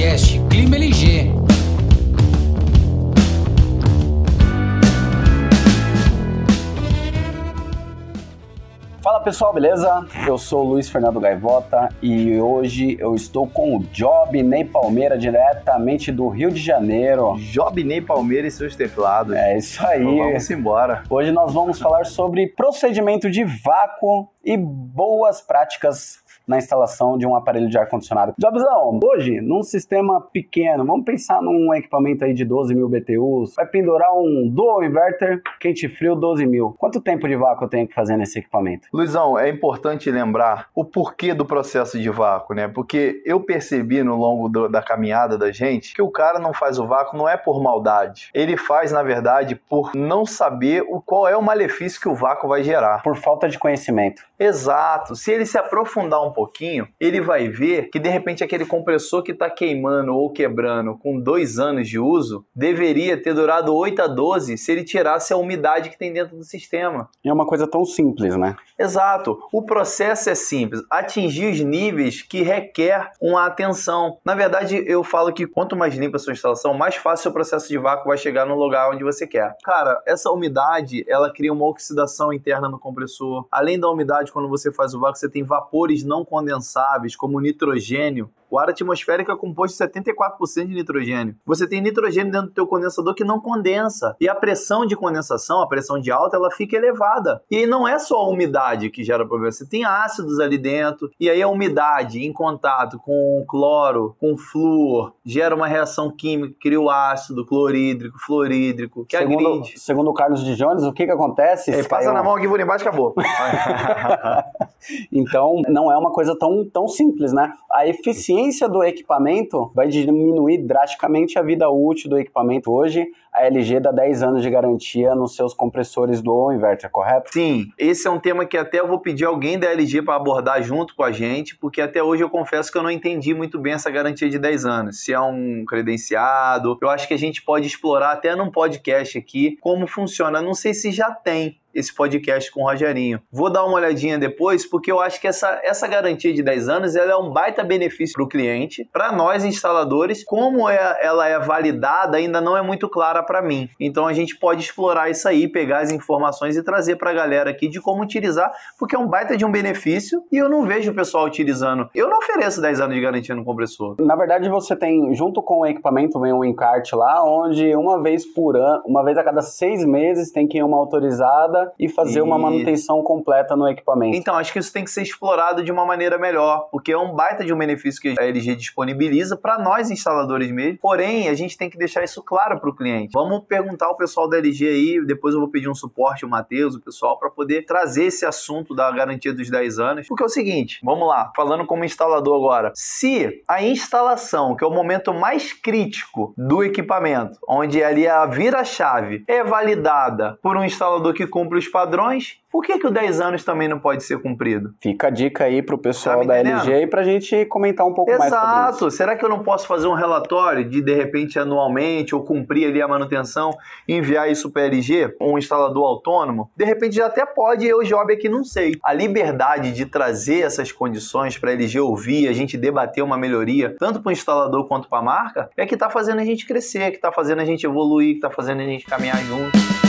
podcast Clima LG. Fala pessoal, beleza? Eu sou o Luiz Fernando Gaivota e hoje eu estou com o Job Ney Palmeira, diretamente do Rio de Janeiro. Job Ney Palmeira e seus teclados. É isso aí. Então vamos embora. Hoje nós vamos falar sobre procedimento de vácuo e boas práticas na instalação de um aparelho de ar-condicionado. Jobzão, hoje, num sistema pequeno, vamos pensar num equipamento aí de 12 mil BTUs, vai pendurar um dual inverter quente-frio 12 mil. Quanto tempo de vácuo eu tenho que fazer nesse equipamento? Luizão, é importante lembrar o porquê do processo de vácuo, né? Porque eu percebi no longo do, da caminhada da gente que o cara não faz o vácuo não é por maldade. Ele faz, na verdade, por não saber o qual é o malefício que o vácuo vai gerar. Por falta de conhecimento. Exato. Se ele se aprofundar um pouquinho, ele vai ver que de repente aquele compressor que está queimando ou quebrando com dois anos de uso deveria ter durado 8 a 12 se ele tirasse a umidade que tem dentro do sistema. E é uma coisa tão simples, né? Exato. O processo é simples. Atingir os níveis que requer uma atenção. Na verdade, eu falo que quanto mais limpa a sua instalação, mais fácil o processo de vácuo vai chegar no lugar onde você quer. Cara, essa umidade, ela cria uma oxidação interna no compressor. Além da umidade, quando você faz o vácuo, você tem vapores não condensáveis, como nitrogênio. O ar atmosférico é composto de 74% de nitrogênio. Você tem nitrogênio dentro do teu condensador que não condensa. E a pressão de condensação, a pressão de alta, ela fica elevada. E não é só a umidade que gera problema. Você tem ácidos ali dentro. E aí a umidade em contato com cloro, com flúor, gera uma reação química, cria o ácido clorídrico, fluorídrico, que segundo, agride. Segundo o Carlos de Jones, o que que acontece? Ele passa na mão aqui por embaixo acabou. então, não é uma coisa tão, tão simples, né? A eficiência do equipamento vai diminuir drasticamente a vida útil do equipamento. Hoje, a LG dá 10 anos de garantia nos seus compressores do inverter, correto? Sim, esse é um tema que até eu vou pedir alguém da LG para abordar junto com a gente, porque até hoje eu confesso que eu não entendi muito bem essa garantia de 10 anos. Se é um credenciado, eu acho que a gente pode explorar até num podcast aqui como funciona. Não sei se já tem, esse podcast com o Rogerinho. Vou dar uma olhadinha depois, porque eu acho que essa, essa garantia de 10 anos ela é um baita benefício para o cliente, para nós instaladores. Como é, ela é validada ainda não é muito clara para mim. Então a gente pode explorar isso aí, pegar as informações e trazer para a galera aqui de como utilizar, porque é um baita de um benefício e eu não vejo o pessoal utilizando. Eu não ofereço 10 anos de garantia no compressor. Na verdade, você tem, junto com o equipamento, vem um encarte lá, onde uma vez por ano, uma vez a cada seis meses, tem que ir uma autorizada e fazer e... uma manutenção completa no equipamento. Então, acho que isso tem que ser explorado de uma maneira melhor, porque é um baita de um benefício que a LG disponibiliza para nós instaladores mesmo. Porém, a gente tem que deixar isso claro para o cliente. Vamos perguntar ao pessoal da LG aí, depois eu vou pedir um suporte, o Matheus, o pessoal, para poder trazer esse assunto da garantia dos 10 anos. Porque é o seguinte, vamos lá, falando como instalador agora. Se a instalação, que é o momento mais crítico do equipamento, onde ali a vira-chave é validada por um instalador que cumpre os padrões, por que, que o 10 anos também não pode ser cumprido? Fica a dica aí pro pessoal tá da LG e pra gente comentar um pouco Exato. mais sobre isso. Exato. Será que eu não posso fazer um relatório de, de repente, anualmente, ou cumprir ali a manutenção e enviar isso para LG, um instalador autônomo? De repente já até pode, eu, Job, aqui não sei. A liberdade de trazer essas condições para LG ouvir, a gente debater uma melhoria, tanto para o instalador quanto para a marca, é que está fazendo a gente crescer, que está fazendo a gente evoluir, que está fazendo a gente caminhar junto.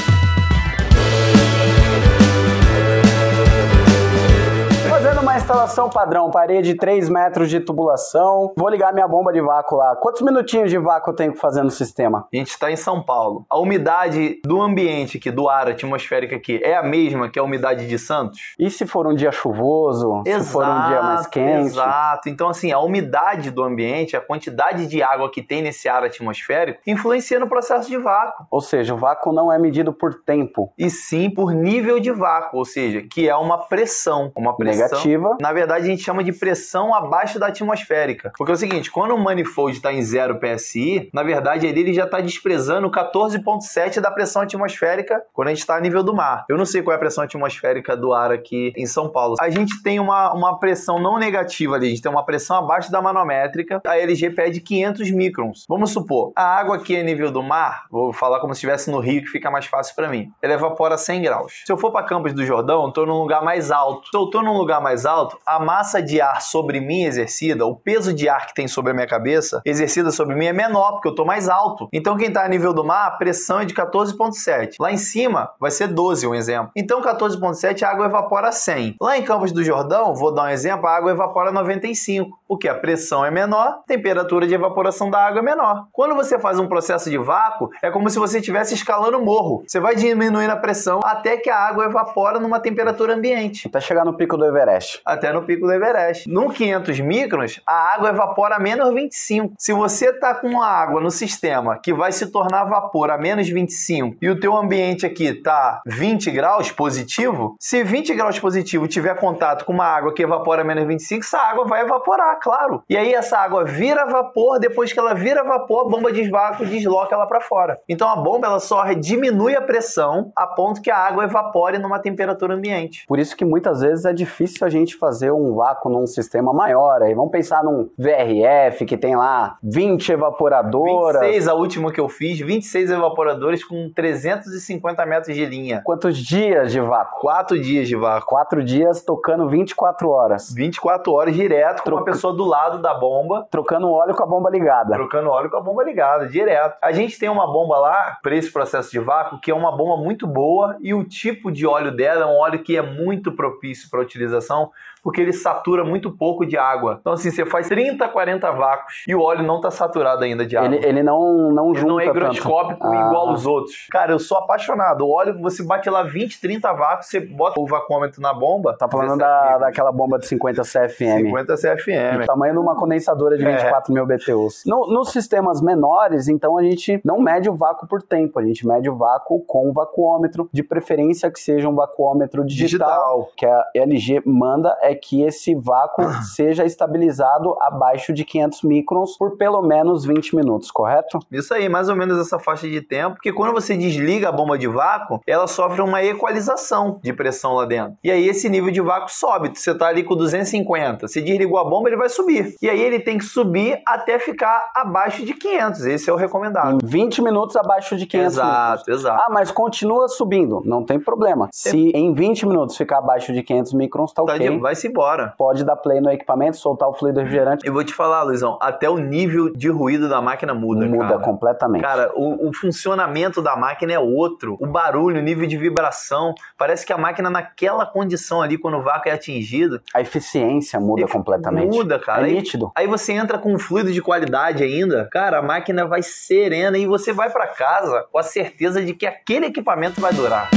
Instalação padrão, parede 3 metros de tubulação, vou ligar minha bomba de vácuo lá. Quantos minutinhos de vácuo eu tenho que fazer no sistema? A gente está em São Paulo. A umidade do ambiente aqui, do ar atmosférico aqui, é a mesma que a umidade de Santos? E se for um dia chuvoso? Exato, se for um dia mais quente? Exato. Então, assim, a umidade do ambiente, a quantidade de água que tem nesse ar atmosférico, influencia no processo de vácuo. Ou seja, o vácuo não é medido por tempo. E sim por nível de vácuo, ou seja, que é uma pressão. Uma pressão negativa. Na verdade, a gente chama de pressão abaixo da atmosférica. Porque é o seguinte, quando o manifold está em 0 PSI, na verdade ali ele já está desprezando 14,7 da pressão atmosférica quando a gente está a nível do mar. Eu não sei qual é a pressão atmosférica do ar aqui em São Paulo. A gente tem uma, uma pressão não negativa ali, a gente tem uma pressão abaixo da manométrica. A LG pede 500 microns. Vamos supor, a água aqui é nível do mar, vou falar como se estivesse no rio, que fica mais fácil para mim. Ela evapora 100 graus. Se eu for para Campos do Jordão, tô num lugar mais alto. Se eu tô num lugar mais alto, a massa de ar sobre mim exercida, o peso de ar que tem sobre a minha cabeça, exercida sobre mim é menor, porque eu tô mais alto. Então quem tá a nível do mar, a pressão é de 14.7. Lá em cima vai ser 12, um exemplo. Então 14.7 a água evapora 100. Lá em Campos do Jordão, vou dar um exemplo, a água evapora 95, porque a pressão é menor, temperatura de evaporação da água é menor. Quando você faz um processo de vácuo, é como se você estivesse escalando morro. Você vai diminuindo a pressão até que a água evapora numa temperatura ambiente. Até chegar no pico do Everest. Até no pico do Everest. No 500 microns, a água evapora a menos 25. Se você tá com uma água no sistema que vai se tornar vapor a menos 25 e o teu ambiente aqui tá 20 graus positivo, se 20 graus positivo tiver contato com uma água que evapora a menos 25, essa água vai evaporar, claro. E aí essa água vira vapor, depois que ela vira vapor, a bomba de vácuo desloca ela para fora. Então a bomba ela só diminui a pressão a ponto que a água evapore numa temperatura ambiente. Por isso que muitas vezes é difícil a gente fazer um vácuo num sistema maior. Aí vamos pensar num VRF que tem lá 20 evaporadoras. 26, a última que eu fiz, 26 evaporadores com 350 metros de linha. Quantos dias de vácuo? Quatro dias de vácuo. Quatro dias tocando 24 horas. 24 horas direto com uma pessoa do lado da bomba. Trocando óleo com a bomba ligada. Trocando óleo com a bomba ligada, direto. A gente tem uma bomba lá, para esse processo de vácuo, que é uma bomba muito boa e o tipo de óleo dela é um óleo que é muito propício para utilização porque ele satura muito pouco de água. Então, assim, você faz 30, 40 vácuos e o óleo não está saturado ainda de água. Ele, ele não, não ele junta não é higroscópico tanto. igual Ah. aos outros. Cara, eu sou apaixonado. O óleo, você bate lá 20, 30 vácuos, você bota o vacuômetro na bomba. Tá falando 17 da, daquela bomba de 50 CFM. 50 CFM. O tamanho de uma condensadora de É. 24 mil BTUs. No- nos sistemas menores, então, a gente não mede o vácuo por tempo, a gente mede o vácuo com o vacuômetro, de preferência que seja um vacuômetro digital. Digital. que a LG manda é que esse vácuo seja estabilizado abaixo de 500 microns por pelo menos 20 minutos, correto? Isso aí, mais ou menos essa faixa de tempo, porque quando você desliga a bomba de vácuo, ela sofre uma equalização de pressão lá dentro. E aí esse nível de vácuo sobe. Você tá ali com 250, você desligou a bomba, ele vai subir. E aí ele tem que subir até ficar abaixo de 500. Esse é o recomendado. Em 20 minutos abaixo de 500 microns. Exato, exato. Ah, mas continua subindo, não tem problema. Se em 20 minutos ficar abaixo de 500 microns, tá Tá ok. de- Vai-se embora. Pode dar play no equipamento, soltar o fluido refrigerante, Eu vou te falar, Luizão, até o nível de ruído da máquina muda, muda cara. completamente. Cara, o, o funcionamento da máquina é outro. O barulho, o nível de vibração. Parece que a máquina, naquela condição ali, quando o vácuo é atingido, A eficiência muda Ele completamente. Muda, cara. É Aí- nítido. Aí você entra com um fluido de qualidade ainda, cara, a máquina vai serena e você vai pra casa com a certeza de que aquele equipamento vai durar.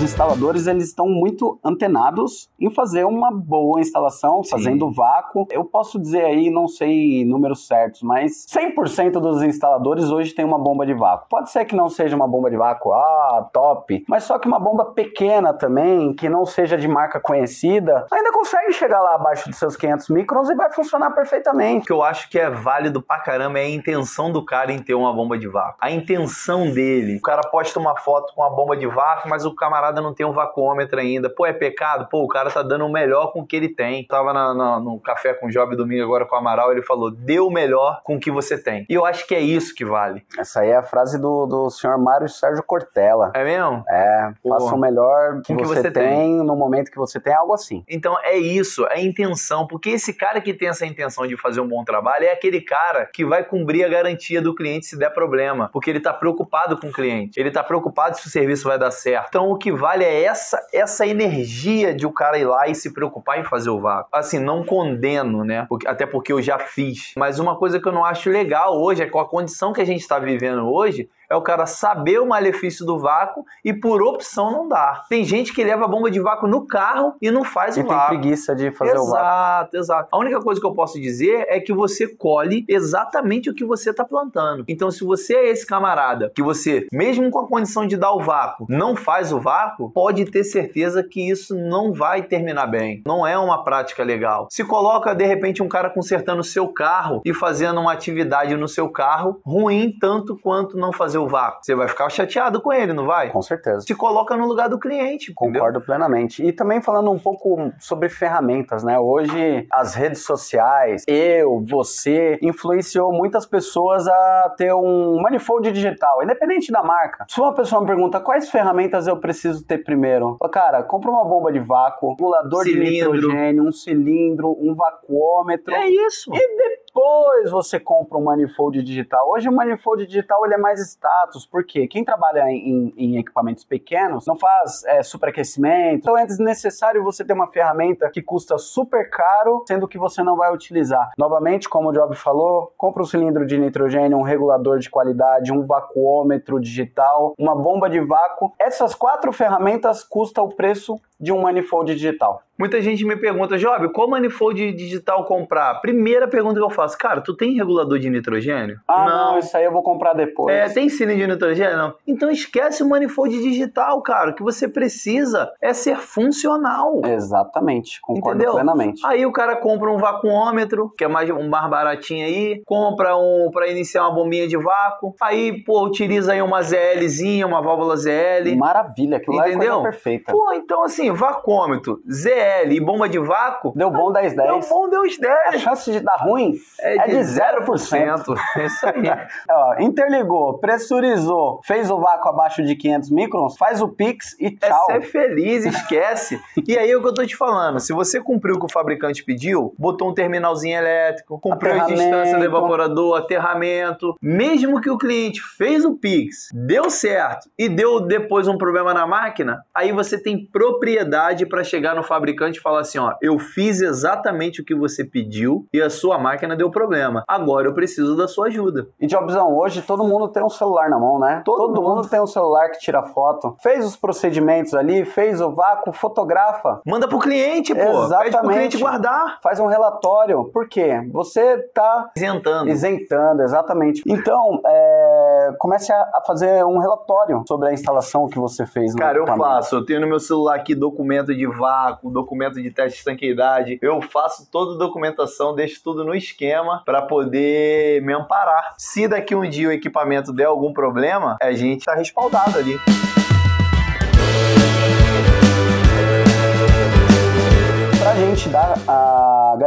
Os instaladores eles estão muito antenados em fazer uma boa instalação, Sim. fazendo vácuo. Eu posso dizer aí, não sei números certos, mas 100% dos instaladores hoje tem uma bomba de vácuo. Pode ser que não seja uma bomba de vácuo, ah, top, mas só que uma bomba pequena também, que não seja de marca conhecida, ainda consegue chegar lá abaixo dos seus 500 microns e vai funcionar O perfeitamente. que eu acho que é válido pra caramba é a intenção do cara em ter uma bomba de vácuo. A intenção dele. O cara posta uma foto com uma bomba de vácuo, mas o camarada não tem um vacuômetro ainda. Pô, é pecado? Pô, o cara tá dando o melhor com o que ele tem. Tava na- na- no café com o Job domingo agora com o Amaral, ele falou: dê o melhor com o que você tem. E eu acho que é isso que vale. Essa aí é a frase do, do senhor Mário Sérgio Cortella. É mesmo? É, Pô, faça o melhor que, que você, você tem, no momento que você tem, algo assim. Então é isso, é a intenção, porque esse cara que tem essa intenção de fazer um bom trabalho é aquele cara que vai cumprir a garantia do cliente se der problema, porque ele tá preocupado com o cliente, ele tá preocupado se o serviço vai dar certo. Então o que vale é essa essa energia de o cara ir lá e se preocupar em fazer o vácuo. Assim, não condeno, né? Porque- até porque eu já fiz. Mas uma coisa que eu não acho legal hoje é com a condição que a gente está vivendo hoje, é o cara saber o malefício do vácuo e por opção não dar. Tem gente que leva a bomba de vácuo no carro e não faz E o tem vácuo. preguiça de fazer o vácuo. Exato, exato. A única coisa que eu posso dizer é que você colhe exatamente o que você está plantando. Então, se você é esse camarada que você, mesmo com a condição de dar o vácuo, não faz o vácuo, pode ter certeza que isso não vai terminar bem. Não é uma prática legal. Se coloca, de repente, um cara consertando o seu carro e fazendo uma atividade no seu carro ruim tanto quanto não fazer o vácuo. Você vai ficar chateado com ele, não vai? Com certeza. Se coloca no lugar do cliente. Concordo entendeu? plenamente. E também falando um pouco sobre ferramentas, né? Hoje as redes sociais, eu, você, influenciou muitas pessoas a ter um manifold digital, independente da marca. Se uma pessoa me pergunta quais ferramentas eu preciso ter primeiro, falo, cara, compra uma bomba de vácuo, regulador de Cilindro. nitrogênio, um cilindro, um vacuômetro. É isso. E depois você compra um manifold digital. Hoje o manifold digital ele é mais status, porque quem trabalha em, em equipamentos pequenos não faz é, superaquecimento. Então é desnecessário você ter uma ferramenta que custa super caro, sendo que você não vai utilizar. Novamente, como o Job falou, compra um cilindro de nitrogênio, um regulador de qualidade, um vacuômetro digital, uma bomba de vácuo. Essas quatro ferramentas custam o preço de um manifold digital. Muita gente me pergunta, Job, qual manifold digital comprar? Primeira pergunta que eu faço, cara, tu tem regulador de nitrogênio? Ah, não, isso aí eu vou comprar depois. É, tem cilindro de nitrogênio? Não. Então esquece o manifold digital, cara. O que você precisa é ser funcional. Exatamente, concordo Entendeu? plenamente. Aí o cara compra um vacuômetro, que é mais um mais baratinho aí, compra um para iniciar uma bombinha de vácuo, aí pô, utiliza aí uma ZLzinha, uma válvula ZL. Maravilha, aquilo lá é Entendeu? coisa perfeita. Pô, então assim, vacômetro, ZL e bomba de vácuo, Deu bom 10 deu 10. bom, deu os A 10. chance de dar ruim é de 0%. É isso aí. Ó, interligou, pressurizou, fez o vácuo abaixo de 500 microns, faz o Pix e É tchau. ser feliz, esquece. e aí é o que eu tô te falando. Se você cumpriu o que o fabricante pediu, botou um terminalzinho elétrico, cumpriu a distância do evaporador, aterramento, mesmo que o cliente fez o Pix, deu certo e deu depois um problema na máquina, aí você tem propriedade para chegar no fabricante e falar assim: ó, eu fiz exatamente o que você pediu e a sua máquina deu problema. Agora eu preciso da sua ajuda. E Jobzão, hoje todo mundo tem um celular na mão, né? Todo mundo. mundo. tem um celular que tira foto, fez os procedimentos ali, fez o vácuo, fotografa, Manda pro cliente, pô. Pede pro Exatamente. cliente guardar. faz um relatório. Por quê? Você tá Isentando. Isentando, exatamente. Então, é, comece a, fazer um relatório sobre a instalação que você fez Cara, eu faço. Eu tenho no meu celular aqui documento de vácuo, documento de teste de estanqueidade. Eu faço toda a documentação, deixo tudo no esquema para poder me amparar. Se daqui um dia o equipamento der algum problema, a gente tá respaldado ali. Pra gente dar a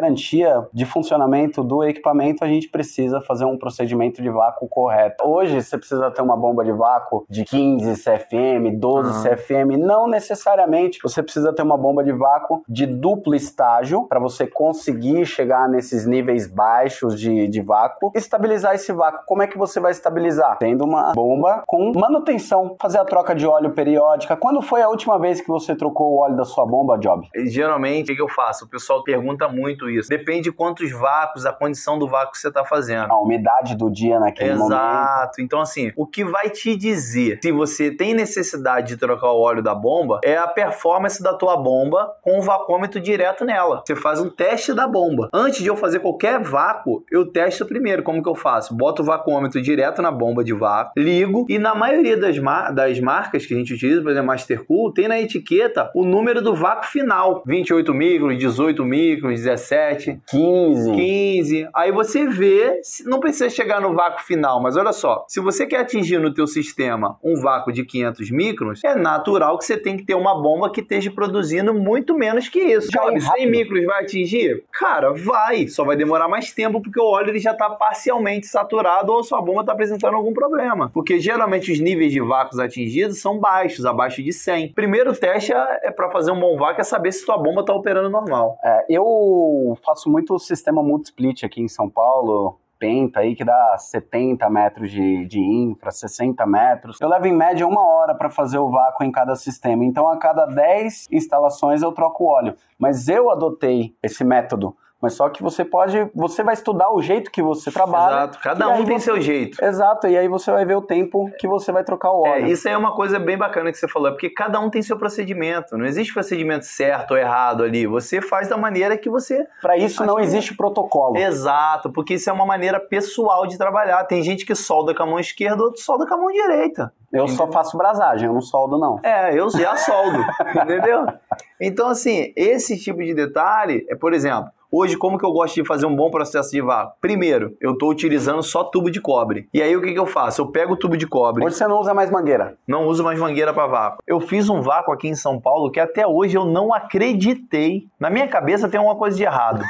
garantia de funcionamento do equipamento, a gente precisa fazer um procedimento de vácuo correto. Hoje, você precisa ter uma bomba de vácuo de 15 CFM, 12 Uhum. CFM. Não necessariamente você precisa ter uma bomba de vácuo de duplo estágio para você conseguir chegar nesses níveis baixos de, de vácuo. Estabilizar esse vácuo. Como é que você vai estabilizar? Tendo uma bomba com manutenção, fazer a troca de óleo periódica. Quando foi a última vez que você trocou o óleo da sua bomba, Job? Geralmente, o que eu faço? O pessoal pergunta muito isso. Depende de quantos vácuos, a condição do vácuo que você tá fazendo. A umidade do dia naquele momento. Exato. Então, assim, o que vai te dizer se você tem necessidade de trocar o óleo da bomba é a performance da tua bomba com o vacômetro direto nela. Você faz um teste da bomba. Antes de eu fazer qualquer vácuo, eu testo primeiro. Como que eu faço? Boto o vacômetro direto na bomba de vácuo, ligo e na maioria das, mar- das marcas que a gente utiliza, por exemplo, Mastercool, tem na etiqueta o número do vácuo final. 28 micros, 18 micros, 17. 15. 15. Aí você vê, não precisa chegar no vácuo final, mas olha só, se você quer atingir no teu sistema um vácuo de 500 microns, é natural que você tem que ter uma bomba que esteja produzindo muito menos que isso. Já é Job, 100 rápido. micros vai atingir? Cara, vai. Só vai demorar mais tempo porque o óleo ele já está parcialmente saturado ou a sua bomba está apresentando algum problema. Porque geralmente os níveis de vácuos atingidos são baixos, abaixo de 100. Primeiro teste é para fazer um bom vácuo é saber se sua bomba está operando normal. É, eu faço muito o sistema multi-split aqui em São Paulo. Penta aí que dá 70 metros de, de infra, 60 metros. Eu levo em média uma hora para fazer o vácuo em cada sistema. Então, a cada 10 instalações eu troco o óleo. Mas eu adotei esse método. Mas só que você pode, você vai estudar o jeito que você trabalha. Exato. Cada um tem você- seu jeito. Exato, e aí você vai ver o tempo que você vai trocar o É, óleo. isso aí é uma coisa bem bacana que você falou, é porque cada um tem seu procedimento. Não existe procedimento certo ou errado ali. Você faz da maneira que você. Para isso não existe protocolo. Exato, porque isso é uma maneira pessoal de trabalhar. Tem gente que solda com a mão esquerda, outro solda com a mão direita. Eu só faço brasagem, eu não soldo não. É, eu já soldo, entendeu? Então, assim, esse tipo de detalhe é, por exemplo, Hoje, como que eu gosto de fazer um bom processo de vácuo? Primeiro, eu estou utilizando só tubo de cobre. E aí, o que, que eu faço? Eu pego o tubo de cobre. Hoje você não usa mais mangueira. Não uso mais mangueira para vácuo. Eu fiz um vácuo aqui em São Paulo que até hoje eu não acreditei. Na minha cabeça tem uma coisa de errado.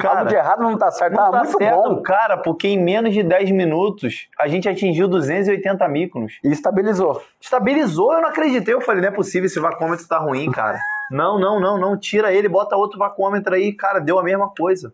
cara, Algo de errado não tá certo. Não tá, muito certo, bom. cara, porque em menos de 10 minutos a gente atingiu 280 microns. E estabilizou. Estabilizou, eu não acreditei. Eu falei, não é possível, esse vacômetro tá ruim, cara. Não, não, não, não. Tira ele, bota outro vacuômetro aí. Cara, deu a mesma coisa.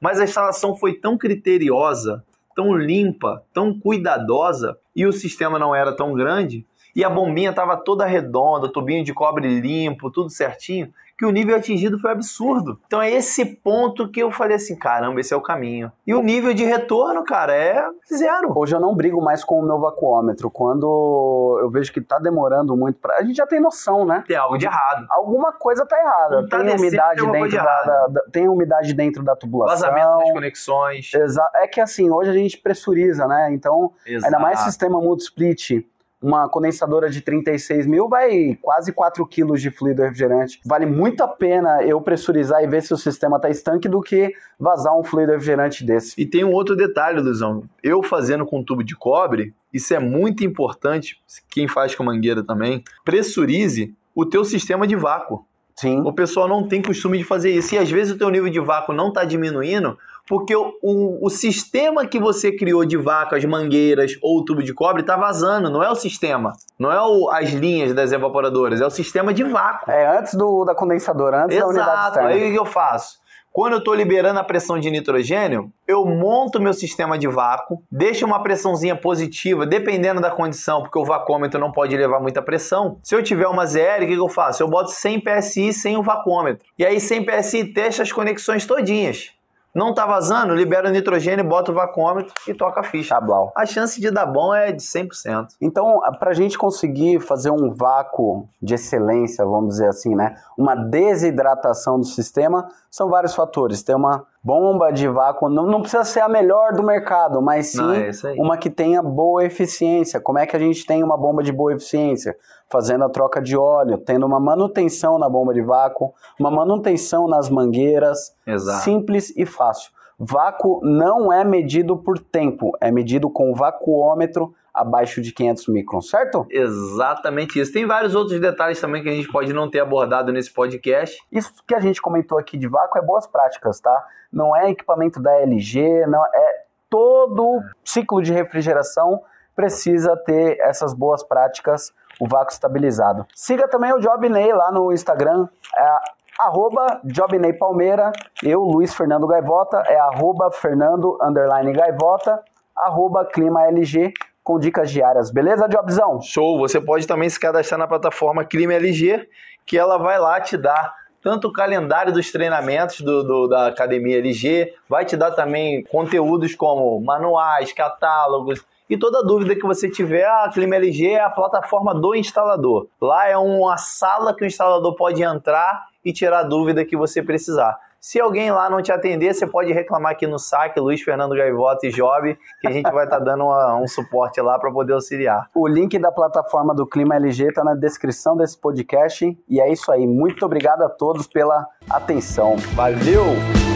Mas a instalação foi tão criteriosa, tão limpa, tão cuidadosa e o sistema não era tão grande e a bombinha estava toda redonda, tubinho de cobre limpo, tudo certinho, que o nível atingido foi absurdo. Então é esse ponto que eu falei assim, caramba, esse é o caminho. E o nível de retorno, cara, é zero. Hoje eu não brigo mais com o meu vacuômetro. Quando eu vejo que tá demorando muito para, a gente já tem noção, né? Tem algo de errado. Alguma coisa tá errada. Tá tem umidade dentro de da, da, tem umidade dentro da tubulação. Vazamento das conexões. Exa é que assim, hoje a gente pressuriza, né? Então, Exato. ainda mais sistema multi-split uma condensadora de 36 mil vai quase 4 quilos de fluido refrigerante. Vale muito a pena eu pressurizar e ver se o sistema está estanque do que vazar um fluido refrigerante desse. E tem um outro detalhe, Luzão. Eu fazendo com tubo de cobre, isso é muito importante, quem faz com mangueira também, pressurize o teu sistema de vácuo. Sim. O pessoal não tem costume de fazer isso. E às vezes o teu nível de vácuo não está diminuindo, porque o, o, o, sistema que você criou de vácuo, as mangueiras ou o tubo de cobre, está vazando. Não é o sistema. Não é o, as linhas das evaporadoras. É o sistema de vácuo. É antes do, da condensadora, antes Exato. da unidade externa. Aí o que eu faço? Quando eu estou liberando a pressão de nitrogênio, eu monto meu sistema de vácuo, deixo uma pressãozinha positiva, dependendo da condição, porque o vacômetro não pode levar muita pressão. Se eu tiver uma ZL, o que eu faço? Eu boto 100 PSI sem o vacômetro. E aí 100 PSI testa as conexões todinhas. Não tá vazando, libera o nitrogênio, bota o vacômetro e toca a ficha. Tá A chance de dar bom é de 100%. Então, para a gente conseguir fazer um vácuo de excelência, vamos dizer assim, né? Uma desidratação do sistema, são vários fatores. Tem uma bomba de vácuo, não, não precisa ser a melhor do mercado, mas sim não, é uma que tenha boa eficiência. Como é que a gente tem uma bomba de boa eficiência? Fazendo a troca de óleo, tendo uma manutenção na bomba de vácuo, uma manutenção nas mangueiras, Exato. simples e fácil. Vácuo não é medido por tempo, é medido com vacuômetro abaixo de 500 microns, certo? Exatamente isso. Tem vários outros detalhes também que a gente pode não ter abordado nesse podcast. Isso que a gente comentou aqui de vácuo é boas práticas, tá? Não é equipamento da LG, não é todo ciclo de refrigeração precisa ter essas boas práticas, o vácuo estabilizado. Siga também o Jobney lá no Instagram, é arroba Jobney Palmeira, eu, Luiz Fernando Gaivota, é arroba Fernando underline Gaivota, arroba Clima LG, com dicas diárias, beleza, Jobzão? Show! Você pode também se cadastrar na plataforma Clima LG, que ela vai lá te dar tanto o calendário dos treinamentos do, do, da Academia LG, vai te dar também conteúdos como manuais, catálogos, e toda dúvida que você tiver, a Clima LG é a plataforma do instalador. Lá é uma sala que o instalador pode entrar e tirar a dúvida que você precisar. Se alguém lá não te atender, você pode reclamar aqui no saque, Luiz Fernando Gaivota e Job, que a gente vai estar tá dando uma, um suporte lá para poder auxiliar. O link da plataforma do Clima LG está na descrição desse podcast. E é isso aí. Muito obrigado a todos pela atenção. Valeu!